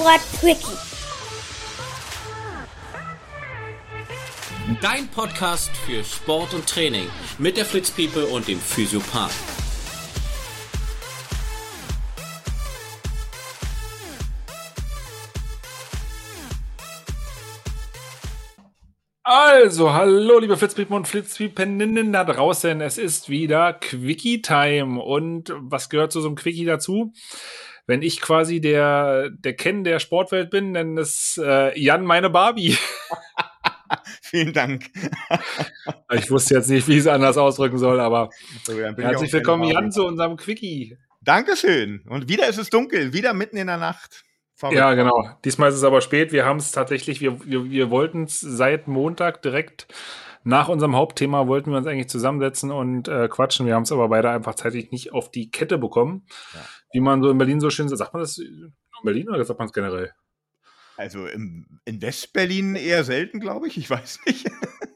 Sport Quickie. Dein Podcast für Sport und Training mit der Fritz People und dem Physiopath. Also, hallo liebe Flitzpiepen und Flitzpiepeninnen da draußen. Es ist wieder Quickie-Time. Und was gehört zu so einem Quickie dazu? Wenn ich quasi der, der Ken der Sportwelt bin, dann ist äh, Jan meine Barbie. Vielen Dank. ich wusste jetzt nicht, wie ich es anders ausdrücken soll, aber So, herzlich willkommen. Jan, zu unserem Quickie. Dankeschön. Und wieder ist es dunkel, wieder mitten in der Nacht. Verrückt. Ja, genau. Diesmal ist es aber spät. Wir haben es tatsächlich, wir, wir, wir wollten es seit Montag direkt nach unserem Hauptthema wollten wir uns eigentlich zusammensetzen und äh, quatschen. Wir haben es aber beide einfach zeitlich nicht auf die Kette bekommen. Ja. Wie man so in Berlin so schön sagt. Sagt man das in Berlin oder sagt man es generell? Also im, in Westberlin eher selten, glaube ich. Ich weiß nicht.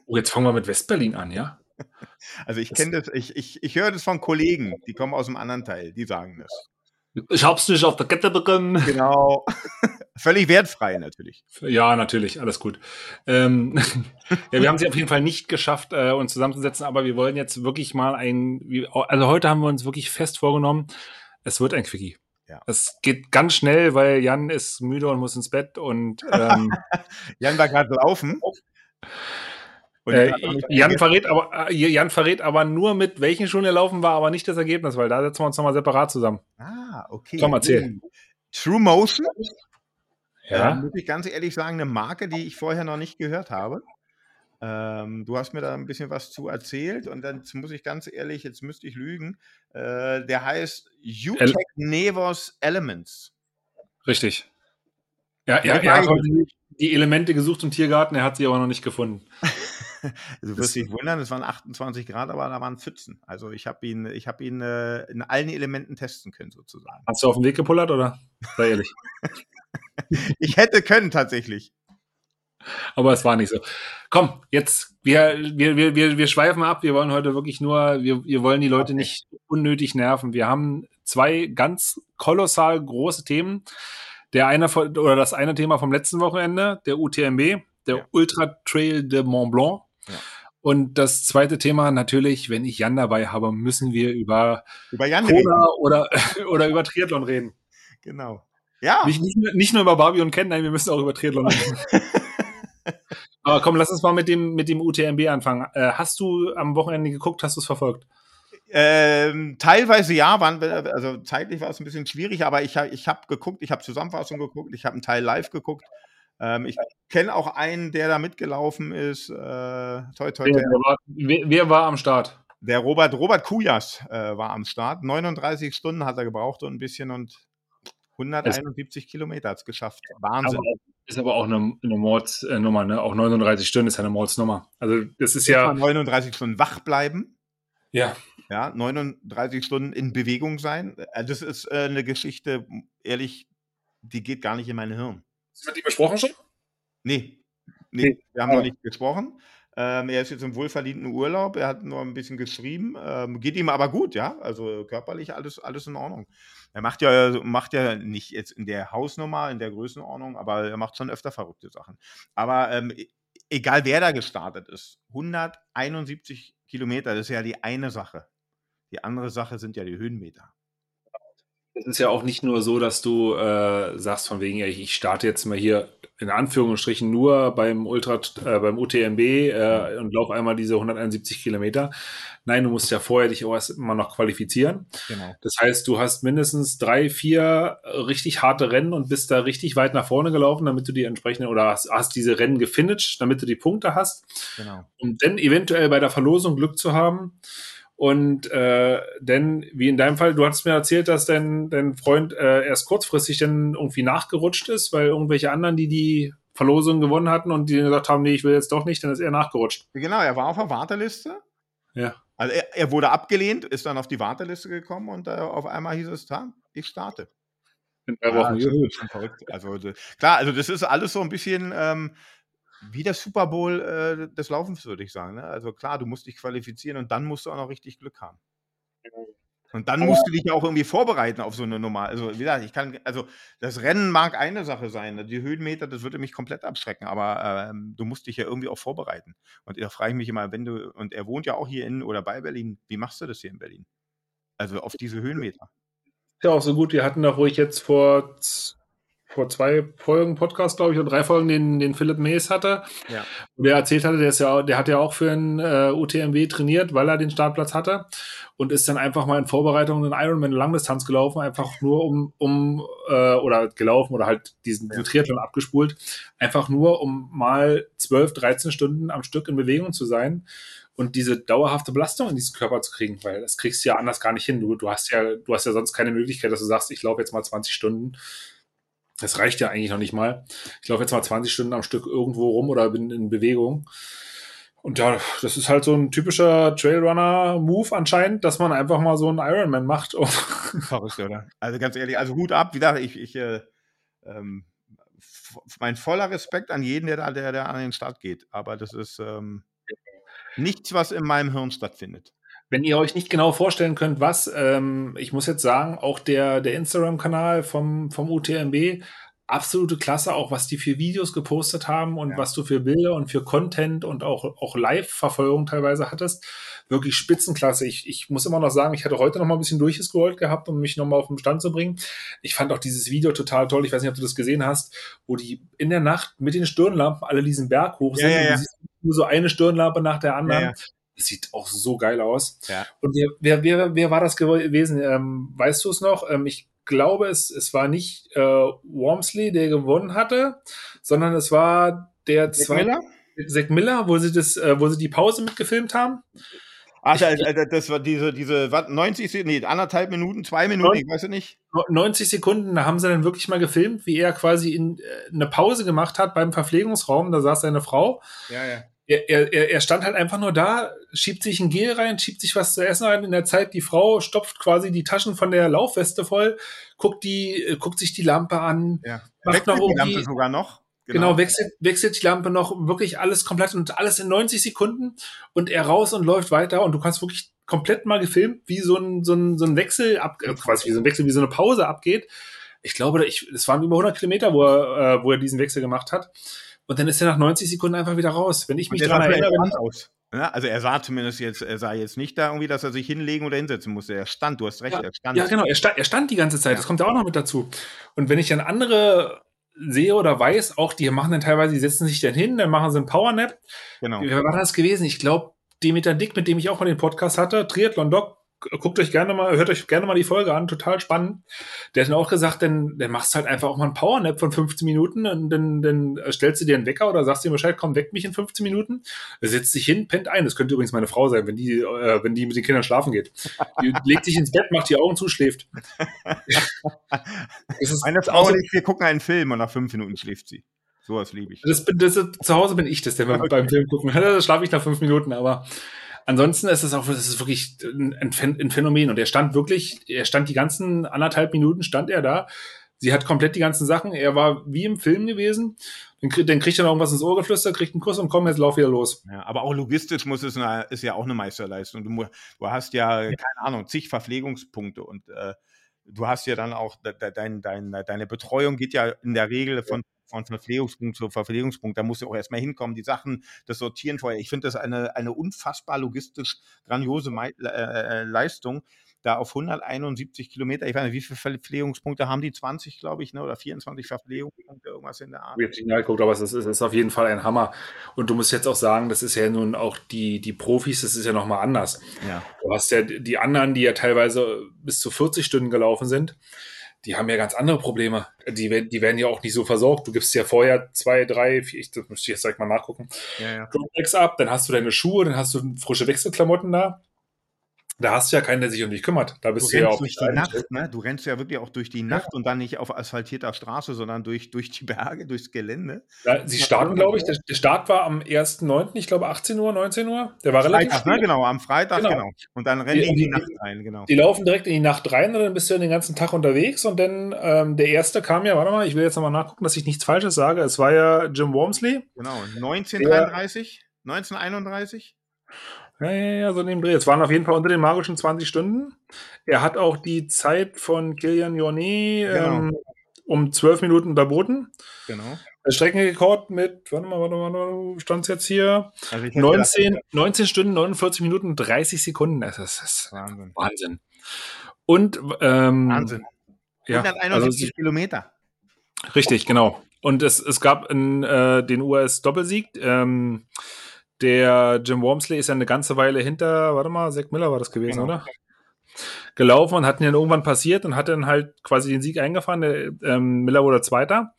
Oh, jetzt fangen wir mit Westberlin an, ja? Also ich kenne das, ich, ich, ich höre das von Kollegen, die kommen aus dem anderen Teil, die sagen das. Ich hab's nicht auf der Kette bekommen. Genau. Völlig wertfrei natürlich. Ja, natürlich, alles gut. Ähm, ja, wir haben es auf jeden Fall nicht geschafft, äh, uns zusammenzusetzen, aber wir wollen jetzt wirklich mal ein, also heute haben wir uns wirklich fest vorgenommen, es wird ein Quickie. Ja. Es geht ganz schnell, weil Jan ist müde und muss ins Bett und ähm, Jan war gerade laufen. Äh, Jan verrät aber äh, Jan verrät aber nur mit welchen Schuhen er laufen war, aber nicht das Ergebnis, weil da setzen wir uns nochmal separat zusammen. Ah, okay. Komm, erzähl. True Motion, äh, Ja. muss ich ganz ehrlich sagen, eine Marke, die ich vorher noch nicht gehört habe. Ähm, du hast mir da ein bisschen was zu erzählt und dann muss ich ganz ehrlich, jetzt müsste ich lügen. Äh, der heißt El- UTEC Nevos Elements. Richtig. Ja, ja, er hat die Elemente gesucht im Tiergarten, er hat sie aber noch nicht gefunden. Du wirst dich wundern, es waren 28 Grad, aber da waren Pfützen. Also ich habe ihn, ich habe ihn äh, in allen Elementen testen können sozusagen. Hast du auf den Weg gepullert oder? Sei ehrlich. Ich hätte können tatsächlich. Aber es war nicht so. Komm, jetzt, wir, wir, wir, wir, wir schweifen ab. Wir wollen heute wirklich nur, wir, wir wollen die Leute nicht unnötig nerven. Wir haben zwei ganz kolossal große Themen. Der eine oder das eine Thema vom letzten Wochenende, der UTMB, der Ja. Ultra Trail de Mont Blanc. Ja. Und das zweite Thema natürlich, wenn ich Jan dabei habe, müssen wir über Über Jan reden. Kona oder, oder über Triathlon reden. Genau. Ja. Nicht, nicht, nur- über Barbie und Ken, nein, wir müssen auch über Triathlon reden. Aber komm, lass uns mal mit dem, mit dem UTMB anfangen. Äh, hast du am Wochenende geguckt, hast du es verfolgt? Ähm, teilweise ja, waren also zeitlich war es ein bisschen schwierig, aber ich, ich habe geguckt, ich habe Zusammenfassung geguckt, ich habe einen Teil live geguckt. Ähm, ich kenne auch einen, der da mitgelaufen ist. Äh, toi, toi, Wer, toi. wer, war, wer, war am Start? Der Robert, Robert Kujas äh, war am Start. 39 Stunden hat er gebraucht und ein bisschen und 171 Kilometer hat es geschafft. Wahnsinn. Aber, ist aber auch eine, eine Mordsnummer, ne? Auch 39 Stunden ist eine Mordsnummer. Also das ist ja. mal 39 Stunden wach bleiben. Ja. Ja, 39 Stunden in Bewegung sein. Äh, Das ist äh, eine Geschichte, ehrlich, die geht gar nicht in mein Hirn. Hast du mit ihm besprochen schon? Nee, nee, Nee. wir haben noch nicht gesprochen. Ähm, er ist jetzt im wohlverdienten Urlaub. Er hat nur ein bisschen geschrieben. Ähm, geht ihm aber gut, ja. Also körperlich alles, alles in Ordnung. Er macht ja, macht ja nicht jetzt in der Hausnummer, in der Größenordnung, aber er macht schon öfter verrückte Sachen. Aber ähm, e- egal wer da gestartet ist, 171 Kilometer, das ist ja die eine Sache. Die andere Sache sind ja die Höhenmeter. Es ist ja auch nicht nur so, dass du äh, sagst von wegen, ich ich starte jetzt mal hier in Anführungsstrichen nur beim Ultra, äh, beim UTMB äh, und laufe einmal diese 171 Kilometer. Nein, du musst ja vorher dich auch erst immer noch qualifizieren. Genau. Das heißt, du hast mindestens drei, vier richtig harte Rennen und bist da richtig weit nach vorne gelaufen, damit du die entsprechenden oder hast, hast diese Rennen gefinisht, damit du die Punkte hast Genau. um dann eventuell bei der Verlosung Glück zu haben. Und äh, denn, wie in deinem Fall, du hattest mir erzählt, dass dein, dein Freund äh, erst kurzfristig dann irgendwie nachgerutscht ist, weil irgendwelche anderen, die die Verlosung gewonnen hatten und die gesagt haben, nee, ich will jetzt doch nicht, dann ist er nachgerutscht. Genau, er war auf der Warteliste. Ja. Also er, er wurde abgelehnt, ist dann auf die Warteliste gekommen und äh, auf einmal hieß es, da, ich starte. In drei Ja, Wochen. das Juhu. ist schon verrückt. Also d- klar, also das ist alles so ein bisschen ähm, wie der Super Bowl äh, des Laufens, würde ich sagen. Ne? Also klar, du musst dich qualifizieren und dann musst du auch noch richtig Glück haben. Und dann musst du dich ja auch irgendwie vorbereiten auf so eine Nummer. Also, wie gesagt, ich kann, also das Rennen mag eine Sache sein. Die Höhenmeter, das würde mich komplett abschrecken, aber ähm, du musst dich ja irgendwie auch vorbereiten. Und da frage ich mich immer, wenn du, und er wohnt ja auch hier in oder bei Berlin, wie machst du das hier in Berlin? Also auf diese Höhenmeter. Ja, auch so gut. Wir hatten doch, wo ich jetzt vor vor zwei Folgen Podcast, glaube ich, oder drei Folgen den, den Philipp Mays hatte. Ja. Und der erzählt hatte, der ist ja, der hat ja auch für ein äh, UTMW trainiert, weil er den Startplatz hatte und ist dann einfach mal in Vorbereitung einen Ironman Langdistanz gelaufen, einfach nur um, um äh, oder gelaufen oder halt diesen ja. Triathlon abgespult, einfach nur um mal 12, 13 Stunden am Stück in Bewegung zu sein und diese dauerhafte Belastung in diesen Körper zu kriegen, weil das kriegst du ja anders gar nicht hin. Du, du hast ja, du hast ja sonst keine Möglichkeit, dass du sagst, ich laufe jetzt mal 20 Stunden das reicht ja eigentlich noch nicht mal. Ich laufe jetzt mal 20 Stunden am Stück irgendwo rum oder bin in Bewegung. Und ja, das ist halt so ein typischer Trailrunner-Move anscheinend, dass man einfach mal so einen Ironman macht. Verrückt, oder? Also ganz ehrlich, also Hut ab, wie gesagt, ich, ich äh, ähm, mein voller Respekt an jeden, der da, der, der an den Start geht. Aber das ist ähm, nichts, was in meinem Hirn stattfindet. Wenn ihr euch nicht genau vorstellen könnt, was, ähm, ich muss jetzt sagen, auch der, der Instagram-Kanal vom, vom UTMB, absolute Klasse, auch was die für Videos gepostet haben und ja. was du für Bilder und für Content und auch, auch Live-Verfolgung teilweise hattest. Wirklich Spitzenklasse. Ich, ich muss immer noch sagen, ich hatte heute noch mal ein bisschen durchgescrollt gehabt, um mich noch mal auf den Stand zu bringen. Ich fand auch dieses Video total toll. Ich weiß nicht, ob du das gesehen hast, wo die in der Nacht mit den Stirnlampen alle diesen Berg hoch sind. Ja, ja, ja. nur so eine Stirnlampe nach der anderen. Das sieht auch so geil aus. Ja. Und wer, wer, wer, war das gewesen? Ähm, weißt du es noch? Ähm, ich glaube, es, es war nicht äh, Wormsley, der gewonnen hatte, sondern es war der zweite. Zack Miller, wo sie das, äh, wo sie die Pause mitgefilmt haben. Ach, ich, also, das war diese, diese, was, 90, nee, anderthalb Minuten, zwei Minuten, ich weiß ja nicht. 90 Sekunden, da haben sie dann wirklich mal gefilmt, wie er quasi in, äh, eine Pause gemacht hat beim Verpflegungsraum, da saß seine Frau. Ja, ja er, er, er stand halt einfach nur da, schiebt sich ein Gel rein, schiebt sich was zu essen rein. In der Zeit, die Frau stopft quasi die Taschen von der Laufweste voll, guckt die, äh, guckt sich die Lampe an, ja. macht noch irgendwie, die Lampe sogar noch. Genau. genau, wechselt, wechselt die Lampe noch wirklich alles komplett und alles in 90 Sekunden und er raus und läuft weiter und du kannst wirklich komplett mal gefilmt, wie so ein, so ein, so ein Wechsel ab, äh, quasi wie so ein Wechsel, wie so eine Pause abgeht. Ich glaube, es waren über 100 Kilometer, wo er, äh, wo er diesen Wechsel gemacht hat. Und dann ist er nach 90 Sekunden einfach wieder raus. Wenn ich mich daran erinnere. Aus. Ja, also er sah zumindest jetzt, er sah jetzt nicht da irgendwie, dass er sich hinlegen oder hinsetzen musste. Er stand, du hast recht, ja, er stand. Ja, genau, er stand, er stand die ganze Zeit. Ja. Das kommt ja auch noch mit dazu. Und wenn ich dann andere sehe oder weiß, auch die machen dann teilweise, die setzen sich dann hin, dann machen sie einen Powernap. Genau. Wie war das gewesen? Ich glaube, Demeter Dick, mit dem ich auch mal den Podcast hatte, Triathlon Doc, guckt euch gerne mal, hört euch gerne mal die Folge an, total spannend. Der hat dann auch gesagt, dann, dann machst du halt einfach auch mal einen Powernap von 15 Minuten und dann, dann stellst du dir einen Wecker oder sagst dir Bescheid, komm, weck mich in 15 Minuten. Setzt sich hin, pennt ein. Das könnte übrigens meine Frau sein, wenn die, äh, wenn die mit den Kindern schlafen geht. Die legt sich ins Bett, macht die Augen zu, schläft. meine Frau und ich, wir gucken einen Film und nach fünf Minuten schläft sie. Sowas liebe ich. Das, das, zu Hause bin ich das, der okay. beim Film gucken. Da schlafe ich nach fünf Minuten, aber Ansonsten ist es auch, das ist wirklich ein, ein Phänomen. Und er stand wirklich, er stand die ganzen anderthalb Minuten, stand er da. Sie hat komplett die ganzen Sachen. Er war wie im Film gewesen. Dann, kriegt, dann kriegt er noch irgendwas ins Ohr geflüstert, kriegt einen Kuss und komm, jetzt lauf wieder los. Ja, aber auch logistisch muss es eine, ist ja auch eine Meisterleistung. Du, du hast ja, ja, keine Ahnung, zig Verpflegungspunkte und äh, du hast ja dann auch dein, dein, deine Betreuung geht ja in der Regel von von Verpflegungspunkt zu Verpflegungspunkt. Da muss du auch erstmal hinkommen, die Sachen, das Sortieren vorher. Ich finde das eine, eine unfassbar logistisch grandiose Me äh, äh Leistung. Da auf 171 Kilometer, ich weiß nicht, wie viele Verpflegungspunkte haben die? 20, glaube ich, ne? oder 24 Verpflegungspunkte, irgendwas in der Art. Ich habe nicht aber es ist, es ist auf jeden Fall ein Hammer. Und du musst jetzt auch sagen, das ist ja nun auch die, die Profis, das ist ja nochmal anders. Ja. Du hast ja die anderen, die ja teilweise bis zu 40 Stunden gelaufen sind die haben ja ganz andere Probleme. Die, die werden ja auch nicht so versorgt. Du gibst ja vorher zwei, drei, vier, ich, das müsste ich jetzt gleich mal nachgucken. Ja, ja. ab, dann hast du deine Schuhe, dann hast du frische Wechselklamotten da. Da hast du ja keinen, der sich um dich kümmert. Da bist du, du ja auch durch die Nacht, ne? Du rennst ja wirklich auch durch die Nacht ja. und dann nicht auf asphaltierter Straße, sondern durch, durch die Berge, durchs Gelände. Ja, sie starten, glaube ich, der, der, Start war am 1.9., ich glaube 18 Uhr, 19 Uhr. Der war relativ Freitag, ne? Genau, am Freitag, genau. genau. Und dann rennen die, in die, die, Nacht rein, genau. Die laufen direkt in die Nacht rein und dann bist du den ganzen Tag unterwegs und dann ähm, der erste kam ja, warte mal, ich will jetzt nochmal nachgucken, dass ich nichts Falsches sage. Es war ja Jim Wormsley. Genau, 1933, 1931. Ja, ja, ja, so neben Dreh. Es waren auf jeden Fall unter den magischen 20 Stunden. Er hat auch die Zeit von Kilian Jornet Genau. ähm, um 12 Minuten unterboten. Genau. Der Streckenrekord mit, warte mal, warte mal, warte, stand es jetzt hier? Also ich hätte 19, 19 Stunden, 49 Minuten und 30 Sekunden. Das ist, das ist Wahnsinn. Wahnsinn. Und ähm, Wahnsinn. Ja, 171 also, Kilometer. richtig, genau. Und es, es gab in, äh, den US-Doppelsieg. Ähm, der Jim Wormsley ist ja eine ganze Weile hinter, warte mal, Zack Miller war das gewesen, Genau. oder? Gelaufen und hatten dann irgendwann passiert und hat dann halt quasi den Sieg eingefahren. Der, ähm, Miller wurde Zweiter.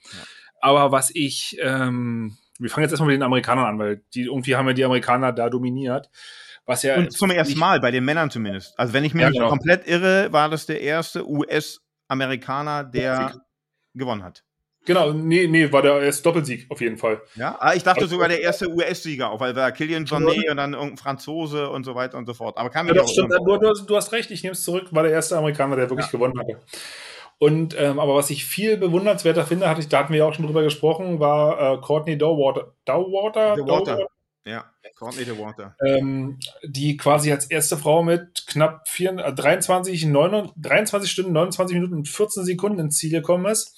Aber was ich, ähm, wir fangen jetzt erstmal mit den Amerikanern an, weil die irgendwie haben ja die Amerikaner da dominiert. Was ja Und zum ersten Mal, bei den Männern zumindest. Also wenn ich mich Ja, genau. komplett irre, war das der erste US-Amerikaner, der Sieg. gewonnen hat. Genau, nee, nee, war der erste Doppelsieg auf jeden Fall. Ja, ah, ich dachte sogar der erste US-Sieger, auch weil war Killian Jornet und dann irgendein Franzose und so weiter und so fort. Aber kam Ja, ja doch, stimmt. Du, du, hast- recht, ich nehme es zurück, war der erste Amerikaner, der wirklich gewonnen hatte. Und ähm, aber was ich viel bewundernswerter finde, hatte ich, da hatten wir ja auch schon drüber gesprochen, war äh, Courtney Dowater, Dowater, The Water. Ja, Courtney the Water. ähm, die quasi als erste Frau mit knapp vier, äh, 23, 9, 23 Stunden, 29 Minuten und 14 Sekunden ins Ziel gekommen ist.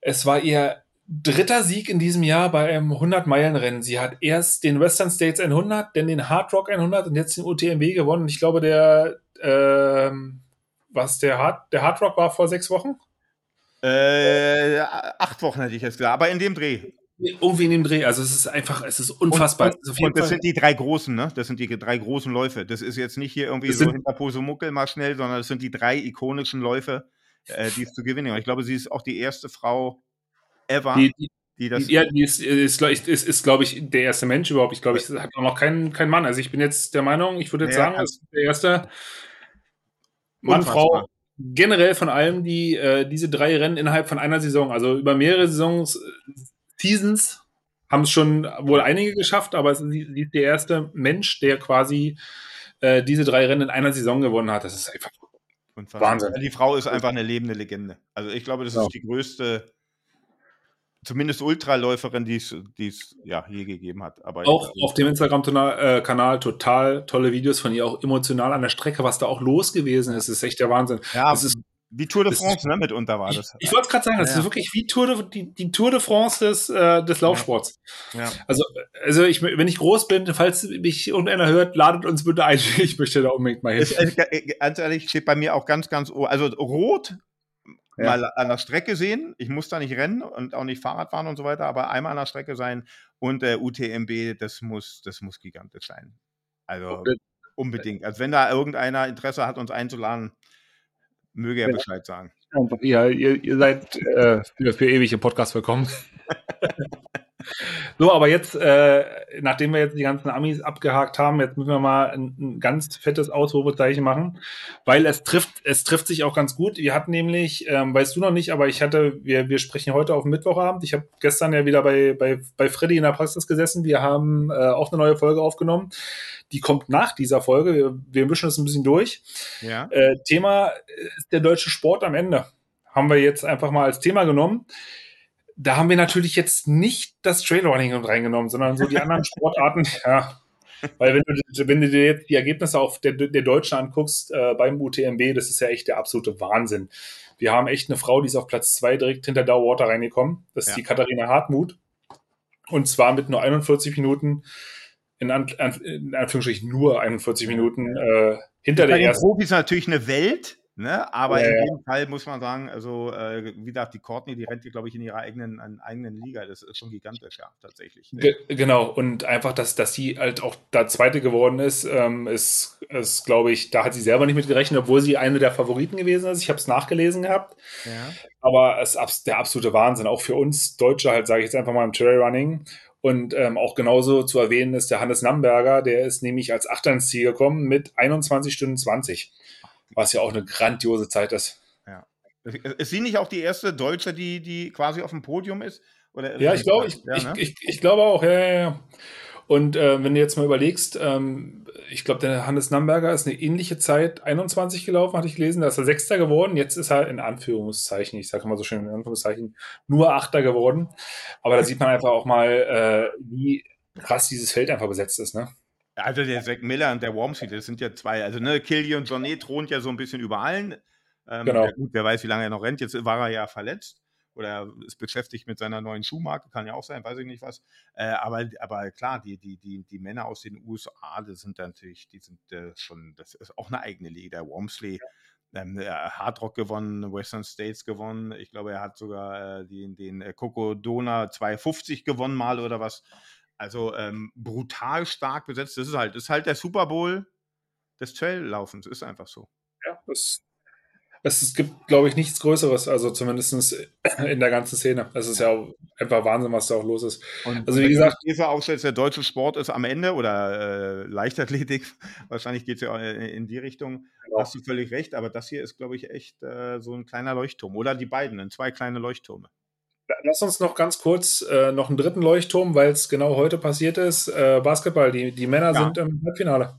Es war ihr dritter Sieg in diesem Jahr bei einem 100-Meilen-Rennen. Sie hat erst den Western States 100, dann den Hard Rock 100 und jetzt den UTMB gewonnen. Ich glaube, der, ähm, was der Hard, der Hard Rock war vor sechs Wochen? Äh, acht Wochen hätte ich jetzt gesagt, aber in dem Dreh. Irgendwie in dem Dreh. Also es ist einfach, es ist unfassbar. Und, und, und das sind die drei großen, ne? Das sind die drei großen Läufe. Das ist jetzt nicht hier irgendwie Das so hinter Posemuckel mal schnell, sondern das sind die drei ikonischen Läufe, äh, die es zu gewinnen. Ich glaube, sie ist auch die erste Frau ever, die, die, die das. ja, die ist, ist, ist, ist, ist glaube ich, der erste Mensch überhaupt. Ich glaube, ich hat auch noch kein, kein Mann. Also ich bin jetzt der Meinung, ich würde jetzt Ja, sagen, das ist der erste Mann. Frau, generell von allem, die äh, diese drei Rennen innerhalb von einer Saison, also über mehrere Saisons, äh, Seasons, haben es schon wohl einige geschafft, aber sie, sie ist der erste Mensch, der quasi äh, diese drei Rennen in einer Saison gewonnen hat. Das ist einfach. Wahnsinn. Die Frau ist einfach eine lebende Legende. Also ich glaube, das Ja. ist die größte, zumindest Ultraläuferin, die es die es, ja je gegeben hat. Aber auch ich, auf dem Instagram-Kanal total tolle Videos von ihr, auch emotional an der Strecke, was da auch los gewesen ist, ist echt der Wahnsinn. ja, das ist- wie Tour de France, ne, mitunter war Ich, das. ich wollte es gerade sagen, das Ja, ja. ist wirklich wie Tour de, die, die Tour de France des, äh, des Laufsports. Ja. Also, also ich, wenn ich groß bin, falls mich irgendeiner hört, ladet uns bitte ein. Ich möchte da unbedingt mal hin. Ist, äh, äh, ganz ehrlich, steht bei mir auch ganz, ganz, also rot Ja. mal an der Strecke sehen. Ich muss da nicht rennen und auch nicht Fahrrad fahren und so weiter, aber einmal an der Strecke sein und der UTMB, das muss, das muss gigantisch sein. Also unbedingt. Also wenn da irgendeiner Interesse hat, uns einzuladen, möge er Ja. Bescheid sagen. Ihr, ihr, ihr seid äh, für, für ewig im Podcast willkommen. so, aber jetzt, äh, nachdem wir jetzt die ganzen Amis abgehakt haben, jetzt müssen wir mal ein, ein ganz fettes Ausrufezeichen machen, weil es trifft, es trifft sich auch ganz gut. Wir hatten nämlich, ähm, weißt du noch nicht, aber ich hatte, wir, wir sprechen heute auf Mittwochabend. Ich habe gestern ja wieder bei, bei, bei Freddy in der Praxis gesessen. Wir haben äh, auch eine neue Folge aufgenommen. Die kommt nach dieser Folge. Wir, wir mischen es ein bisschen durch. Ja. Äh, Thema ist der deutsche Sport am Ende. Haben wir jetzt einfach mal als Thema genommen. Da haben wir natürlich jetzt nicht das Trailrunning reingenommen, sondern so die anderen Sportarten, ja. Weil wenn du, wenn du dir jetzt die Ergebnisse auf der, der Deutschen anguckst äh, beim UTMB, das ist ja echt der absolute Wahnsinn. Wir haben echt eine Frau, die ist auf Platz zwei direkt hinter Dauerwater reingekommen. Das ist Ja. die Katharina Hartmut. Und zwar mit nur 41 Minuten, in, An in Anführungsstrichen nur 41 Minuten äh, hinter der ersten. Profis natürlich eine Welt, ne? aber Ja, in ja. dem Fall muss man sagen, also äh, wie gesagt, die Courtney, die rennt hier, glaube ich, in ihrer eigenen, an- eigenen Liga. Das ist schon gigantisch, ja, tatsächlich. Ge genau, und einfach, dass, dass sie halt auch da Zweite geworden ist, ähm, ist, ist glaube ich, da hat sie selber nicht mit gerechnet, obwohl sie eine der Favoriten gewesen ist. Ich habe es nachgelesen gehabt, Ja. aber es ist der absolute Wahnsinn, auch für uns Deutsche halt, sage ich jetzt einfach mal im Trailrunning. Und ähm, auch genauso zu erwähnen ist der Hannes Namberger, der ist nämlich als Achter ins Ziel gekommen mit 21 Stunden 20, was ja auch eine grandiose Zeit ist. Ist sie nicht auch die erste Deutsche, die, die quasi auf dem Podium ist? Oder Ja, ich glaube, ich, ja, ich, ne? ich, ich glaube auch, ja, ja, ja. Und äh, wenn du jetzt mal überlegst, ähm, ich glaube, der Hannes Namberger ist eine ähnliche Zeit 21 gelaufen, hatte ich gelesen, da ist er Sechster geworden. Jetzt ist er in Anführungszeichen, ich sage mal so schön in Anführungszeichen, nur Achter geworden. Aber da sieht man einfach auch mal, äh, wie krass dieses Feld einfach besetzt ist. Ne? Also der Zack Miller und der Wormsley, das sind ja zwei. Also ne, Killian Jornet thront ja so ein bisschen über allen. Ähm, Genau. ja gut, wer weiß, wie lange er noch rennt. Jetzt war er ja verletzt oder ist beschäftigt mit seiner neuen Schuhmarke, kann ja auch sein, weiß ich nicht was. Äh, aber, aber klar, die, die, die, die Männer aus den USA, das sind natürlich, die sind äh, schon, das ist auch eine eigene Liga. Der Wormsley, ähm, äh, Hard Rock gewonnen, Western States gewonnen. Ich glaube, er hat sogar äh, den, den Coco Dona 250 gewonnen mal oder was. Also ähm, brutal stark besetzt. Das ist halt, das ist halt der Super Bowl des Traillaufens, ist einfach so. Ja, es, es, gibt, glaube ich, nichts Größeres, also zumindest in der ganzen Szene. Es ist ja auch einfach Wahnsinn, was da auch los ist. Und Also, wie gesagt- du These aufstellst, der deutsche Sport ist am Ende oder äh, Leichtathletik, wahrscheinlich geht es ja in, in die Richtung, Genau. hast du völlig recht, aber das hier ist, glaube ich, echt äh, so ein kleiner Leuchtturm. Oder die beiden, sind zwei kleine Leuchttürme. Lass uns noch ganz kurz äh, noch einen dritten Leuchtturm, weil es genau heute passiert ist. Äh, Basketball, die, die Männer Ja. sind im Halbfinale.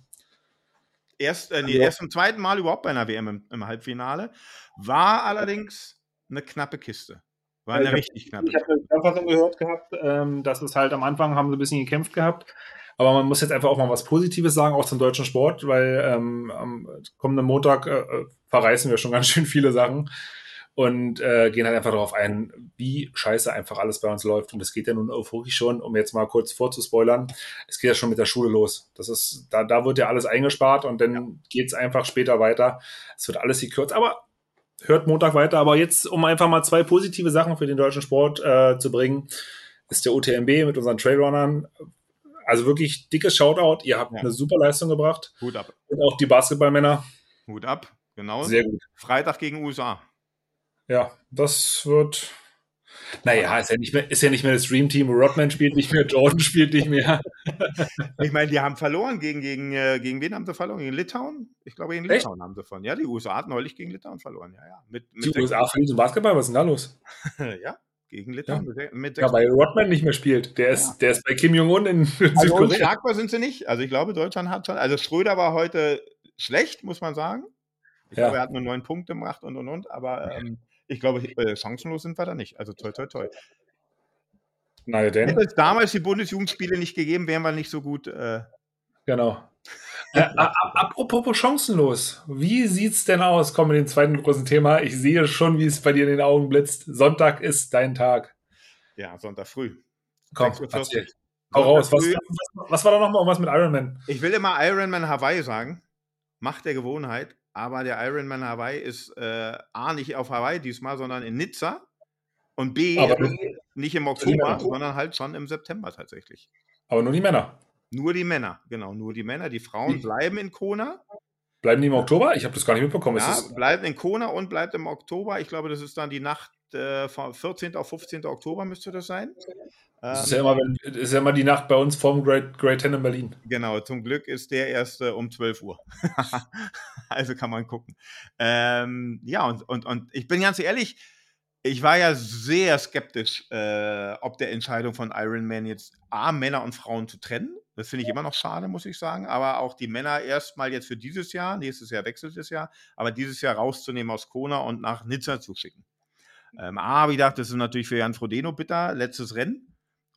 Erst, äh, nee, erst zum zweiten Mal überhaupt bei einer WM im, im Halbfinale. War allerdings eine knappe Kiste. War eine ich richtig knappe Ich habe Zusammenfassung gehört gehabt, ähm, dass es halt am Anfang haben sie ein bisschen gekämpft gehabt. Aber man muss jetzt einfach auch mal was Positives sagen, auch zum deutschen Sport, weil ähm, am kommenden Montag äh, äh, verreißen wir schon ganz schön viele Sachen und äh, gehen halt einfach darauf ein, wie scheiße einfach alles bei uns läuft. Und es geht ja nun wirklich schon, um jetzt mal kurz vorzuspoilern, es geht ja schon mit der Schule los. Das ist, da, da wird ja alles eingespart und dann geht's einfach später weiter. Es wird alles gekürzt, aber hört Montag weiter. Aber jetzt, um einfach mal zwei positive Sachen für den deutschen Sport äh, zu bringen, ist der UTMB mit unseren Trailrunnern. Also wirklich dickes Shoutout. Ihr habt Ja. eine super Leistung gebracht. Hut ab. Und auch die Basketballmänner. Hut ab, genau. Sehr gut. Freitag gegen USA. Ja, das wird. Naja, ist ja nicht mehr, ist ja nicht mehr das Dream Team. Rodman spielt nicht mehr, Jordan spielt nicht mehr. Ich meine, die haben verloren gegen, gegen, äh, gegen wen haben sie verloren? Gegen Litauen? Ich glaube, gegen Echt? Litauen haben sie verloren. Ja, die USA hat neulich gegen Litauen verloren. Ja, ja. Mit, mit Die USA verlieren Basketball, was ist denn da los? ja, gegen Litauen. Sech- mit Ja, weil Rodman nicht mehr spielt. Der ist, der ist bei Kim Jong-un in, in also Südkorea. unschlagbar sind sie nicht. Also ich glaube, Deutschland hat schon. Also Schröder war heute schlecht, muss man sagen. Ich Ja. glaube, er hat nur neun Punkte gemacht und und und. Aber ähm, ich glaube, äh, chancenlos sind wir da nicht. Also toi toi toi. Na ja, denn. Hätte es damals die Bundesjugendspiele nicht gegeben, wären wir nicht so gut. Äh, Genau. Äh, apropos chancenlos. Wie sieht's denn aus? Kommen wir den zweiten großen Thema. Ich sehe schon, wie es bei dir in den Augen blitzt. Sonntag ist dein Tag. ja, Sonntag früh. Komm, 6:40. erzähl. Hau raus. Was, was, was war da nochmal was mit Ironman? Ich will immer Ironman Hawaii sagen. Macht der Gewohnheit. Aber der Ironman Hawaii ist äh, A, nicht auf Hawaii diesmal, sondern in Nizza. Und B, Aber- nicht im Oktober, sondern halt schon im September tatsächlich. Aber nur die Männer. Nur die Männer, genau, nur die Männer. Die Frauen Wie? bleiben in Kona. Bleiben die im Oktober? Ich habe das gar nicht mitbekommen. Ja, bleiben in Kona und bleibt im Oktober. Ich glaube, das ist dann die Nacht äh, von 14. auf 15. Oktober müsste das sein. das ist, Ähm, ja immer, wenn, das ist ja immer die Nacht bei uns vorm Great, Great Ten in Berlin. Genau, zum Glück ist der erst äh, um 12 Uhr. also kann man gucken. Ähm, ja, und, und, und ich bin ganz ehrlich, ich war ja sehr skeptisch, äh, ob der Entscheidung von Iron Man jetzt A, Männer und Frauen zu trennen. Das finde ich immer noch schade, muss ich sagen. Aber auch die Männer erstmal jetzt für dieses Jahr, nächstes Jahr wechselt es ja, aber dieses Jahr rauszunehmen aus Kona und nach Nizza zu schicken. Ähm, A, habe ich gedacht, das ist natürlich für Jan Frodeno bitter, letztes Rennen.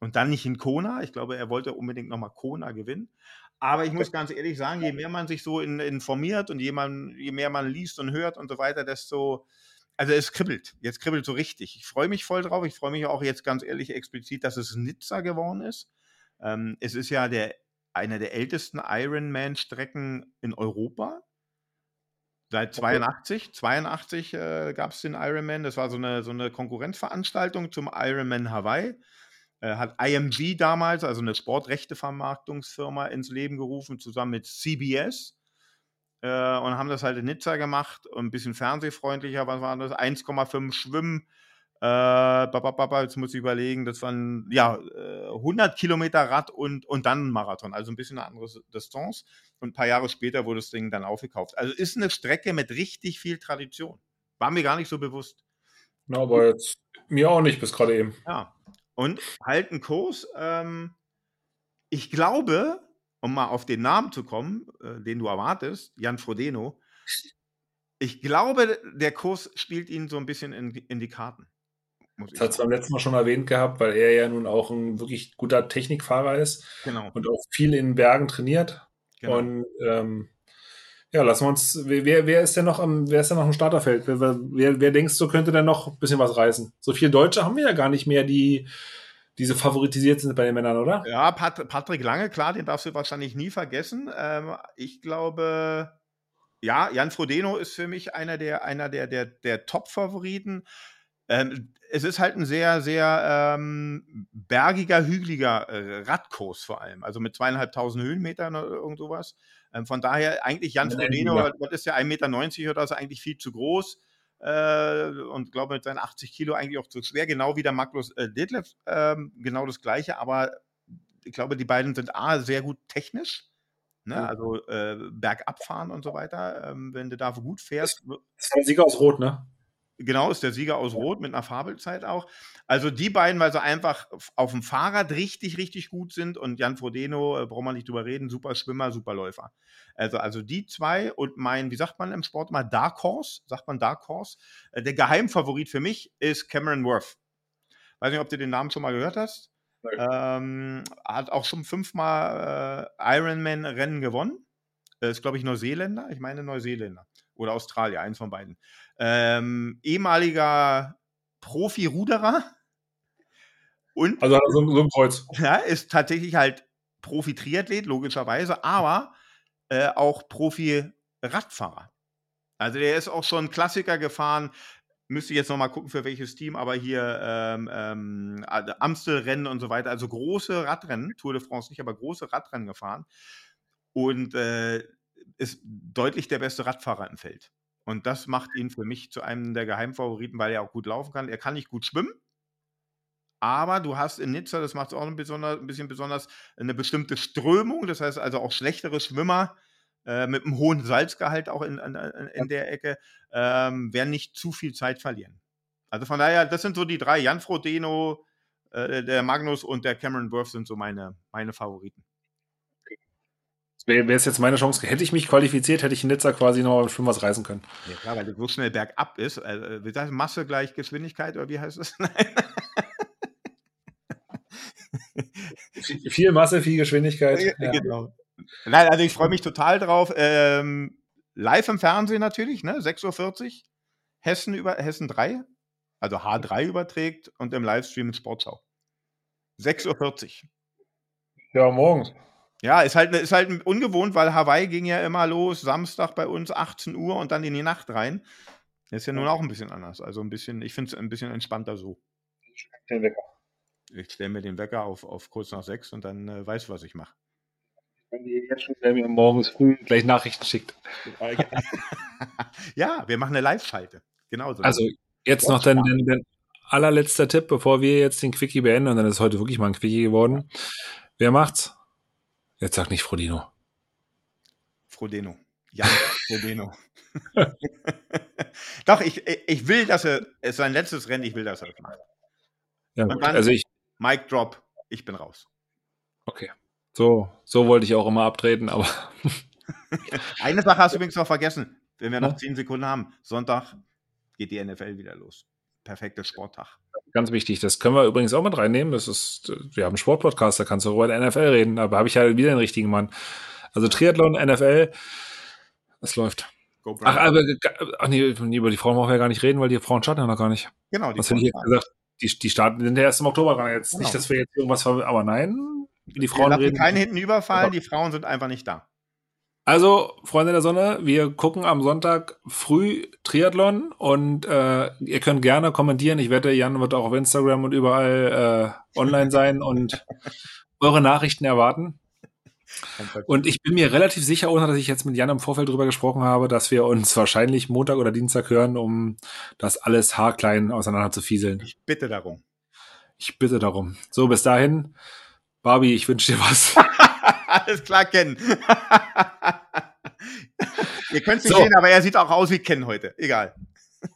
Und dann nicht in Kona. Ich glaube, er wollte unbedingt nochmal Kona gewinnen. Aber ich muss ganz ehrlich sagen, je mehr man sich so in, informiert und je, man, je mehr man liest und hört und so weiter, desto, also es kribbelt. Jetzt kribbelt so richtig. Ich freue mich voll drauf. Ich freue mich auch jetzt ganz ehrlich explizit, dass es Nizza geworden ist. Ähm, es ist ja der, eine der ältesten Ironman-Strecken in Europa. Seit 82, 82 äh, gab es den Ironman. Das war so eine, so eine Konkurrenzveranstaltung zum Ironman Hawaii. Äh, hat IMG damals, also eine Sportrechtevermarktungsfirma, ins Leben gerufen, zusammen mit CBS. Äh, und haben das halt in Nizza gemacht. Ein bisschen fernsehfreundlicher, was war das? 1,5 Schwimmen. Äh, jetzt muss ich überlegen, das waren ja äh, 100 Kilometer Rad und, und dann ein Marathon, also ein bisschen eine andere Distanz. Und ein paar Jahre später wurde das Ding dann aufgekauft. Also ist eine Strecke mit richtig viel Tradition. War mir gar nicht so bewusst. Na, aber jetzt mir auch nicht bis gerade eben. Ja. Und halt einen Kurs. Ähm, ich glaube, um mal auf den Namen zu kommen, äh, den du erwartest, Jan Frodeno, ich glaube, der Kurs spielt ihn so ein bisschen in, in die Karten. Das hat es beim letzten Mal schon erwähnt gehabt, weil er ja nun auch ein wirklich guter Technikfahrer ist Genau. und auch viel in Bergen trainiert. Genau. Und ähm, ja, lassen wir uns. Wer, wer ist denn noch am, wer ist denn noch im Starterfeld? Wer, wer, wer denkst du, könnte denn noch ein bisschen was reißen? So viele Deutsche haben wir ja gar nicht mehr, die diese favoritisiert sind bei den Männern, oder? Ja, Pat Patrick Lange, klar, den darfst du wahrscheinlich nie vergessen. Ähm, ich glaube, ja, Jan Frodeno ist für mich einer der, einer der, der, der Top-Favoriten. Ähm, es ist halt ein sehr, sehr ähm, bergiger, hügeliger äh, Radkurs vor allem. Also mit zweieinhalbtausend Höhenmetern oder irgend sowas. Ähm, von daher eigentlich Jan Frodeno, das ist ja 1,90 Meter oder so, eigentlich viel zu groß äh, und glaube mit seinen 80 Kilo eigentlich auch zu schwer, genau wie der Magnus äh, Detlef, äh, genau das gleiche, aber ich glaube, die beiden sind A, sehr gut technisch, ne? Mhm. also äh, bergab fahren und so weiter, ähm, wenn du da gut fährst. Das ist ein Sieger aus Rot, ne? Genau, ist der Sieger aus Rot mit einer Fabelzeit auch. Also die beiden, weil sie einfach auf dem Fahrrad richtig, richtig gut sind und Jan Frodeno, äh, brauchen wir nicht drüber reden, super Schwimmer, super Läufer. Also, also die zwei und mein, wie sagt man im Sport mal, Dark Horse, sagt man Dark Horse. Äh, der Geheimfavorit für mich ist Cameron Worth. Weiß nicht, ob du den Namen schon mal gehört hast. Ähm, hat auch schon fünfmal äh, Ironman-Rennen gewonnen. Äh, ist, glaube ich, Neuseeländer. Ich meine Neuseeländer. Oder Australier, eins von beiden. Ähm, ehemaliger Profi-Ruderer. Und also so, so ein Kreuz. Ja, ist tatsächlich halt Profi-Triathlet, logischerweise, aber äh, auch Profi-Radfahrer. Also der ist auch schon Klassiker gefahren. Müsste jetzt nochmal gucken, für welches Team, aber hier ähm, ähm, Amstelrennen und so weiter. Also große Radrennen, Tour de France nicht, aber große Radrennen gefahren. Und äh, ist deutlich der beste Radfahrer im Feld. Und das macht ihn für mich zu einem der Geheimfavoriten, weil er auch gut laufen kann. Er kann nicht gut schwimmen, aber du hast in Nizza, das macht es auch ein, besonder, ein, bisschen besonders, eine bestimmte Strömung. Das heißt also auch schlechtere Schwimmer äh, mit einem hohen Salzgehalt auch in, in, in der Ecke ähm, werden nicht zu viel Zeit verlieren. Also von daher, das sind so die drei. Jan Frodeno, äh, der Magnus und der Cameron Worth sind so meine, meine Favoriten. Wäre es jetzt meine Chance, hätte ich mich qualifiziert, hätte ich in Nizza quasi noch schon was reisen können. Ja, klar, weil du so schnell bergab ist. Also, wie heißt Masse gleich Geschwindigkeit oder wie heißt das? viel Masse, viel Geschwindigkeit. Ja, Genau. Nein, also ich freue mich total drauf. Ähm, live im Fernsehen natürlich, ne? 6.40 Uhr. Hessen über Hessen 3, also H3 überträgt und im Livestream in Sportschau. 6.40 Uhr. Ja, morgens. Ja, ist halt, ist halt ungewohnt, weil Hawaii ging ja immer los, Samstag bei uns 18 Uhr und dann in die Nacht rein. Das ist ja nun auch ein bisschen anders. Also ein bisschen, ich finde es ein bisschen entspannter so. Den Wecker. Ich stelle mir den Wecker auf, auf kurz nach sechs und dann äh, weiß, was ich mache. Wenn ihr jetzt schon mir morgens früh gleich Nachrichten schickt. ja, wir machen eine Live-Schalte. Genau so. Also jetzt noch dein, dein, dein allerletzter Tipp, bevor wir jetzt den Quickie beenden, und dann ist heute wirklich mal ein Quickie geworden. Wer macht's? Jetzt sag nicht Frodeno. Frodeno. Ja, Frodeno. Doch, ich, ich will, dass er, es ist sein letztes Rennen, ich will, dass er das macht. Ja, gut. also ich. Mic Drop, ich bin raus. Okay. So, so wollte ich auch immer abtreten, aber. Eine Sache hast du übrigens noch vergessen, wenn wir noch zehn Sekunden haben. Sonntag geht die NFL wieder los. Perfekter Sporttag. Ganz wichtig, das können wir übrigens auch mit reinnehmen. Das ist, wir haben einen Sportpodcast, da kannst du über die NFL reden, aber habe ich ja wieder den richtigen Mann. Also Triathlon, NFL, es läuft. Ach, aber ach nee, über die Frauen brauchen wir ja gar nicht reden, weil die Frauen starten ja noch gar nicht. Genau, die Was hätte ich jetzt gesagt? Die, die starten sind ja erst im Oktober dran. Jetzt genau. nicht, dass wir jetzt irgendwas, aber nein, die Frauen wir reden. keine hinten überfallen, die Frauen sind einfach nicht da. Also, Freunde der Sonne, wir gucken am Sonntag früh Triathlon und äh, ihr könnt gerne kommentieren. Ich wette, Jan wird auch auf Instagram und überall äh, online sein und eure Nachrichten erwarten. Und ich bin mir relativ sicher, ohne dass ich jetzt mit Jan im Vorfeld drüber gesprochen habe, dass wir uns wahrscheinlich Montag oder Dienstag hören, um das alles haarklein auseinander zu fieseln. Ich bitte darum. Ich bitte darum. So, bis dahin. Barbie, ich wünsche dir was. Alles klar, Ken. Ihr könnt es nicht so. sehen, aber er sieht auch aus wie Ken heute. Egal.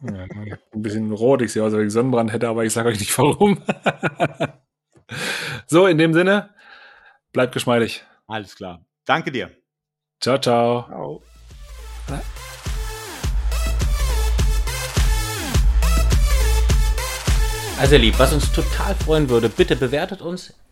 Ja, ein bisschen rot, ich sehe aus, als wenn ich Sonnenbrand hätte, aber ich sage euch nicht warum. so, in dem Sinne, bleibt geschmeidig. Alles klar. Danke dir. Ciao, ciao. ciao. Also ihr Lieb, was uns total freuen würde, bitte bewertet uns,